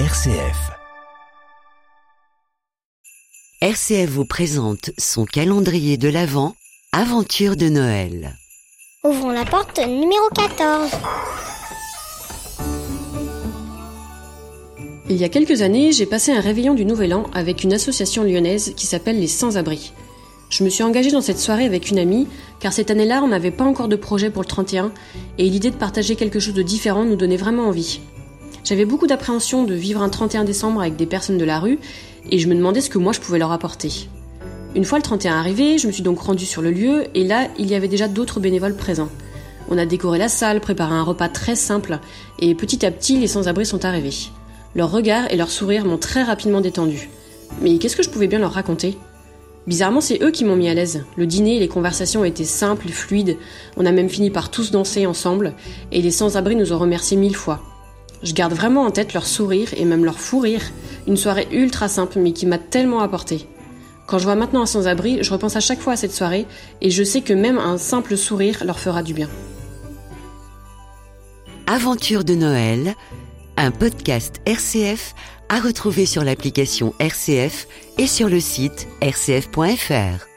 RCF. RCF vous présente son calendrier de l'Avent, Aventure de Noël. Ouvrons la porte numéro 14. Il y a quelques années, j'ai passé un réveillon du Nouvel An avec une association lyonnaise qui s'appelle les Sans-Abri. Je me suis engagée dans cette soirée avec une amie, car cette année-là, on n'avait pas encore de projet pour le 31, et l'idée de partager quelque chose de différent nous donnait vraiment envie. J'avais beaucoup d'appréhension de vivre un 31 décembre avec des personnes de la rue, et je me demandais ce que moi je pouvais leur apporter. Une fois le 31 arrivé, je me suis donc rendue sur le lieu, et là, il y avait déjà d'autres bénévoles présents. On a décoré la salle, préparé un repas très simple, et petit à petit, les sans-abri sont arrivés. Leur regard et leur sourire m'ont très rapidement détendu. Mais qu'est-ce que je pouvais bien leur raconter? Bizarrement, c'est eux qui m'ont mis à l'aise. Le dîner et les conversations étaient simples et fluides. On a même fini par tous danser ensemble, et les sans-abri nous ont remerciés mille fois. Je garde vraiment en tête leur sourire et même leur fou rire. Une soirée ultra simple mais qui m'a tellement apporté. Quand je vois maintenant un sans-abri, je repense à chaque fois à cette soirée et je sais que même un simple sourire leur fera du bien. Aventure de Noël, un podcast RCF à retrouver sur l'application RCF et sur le site rcf.fr.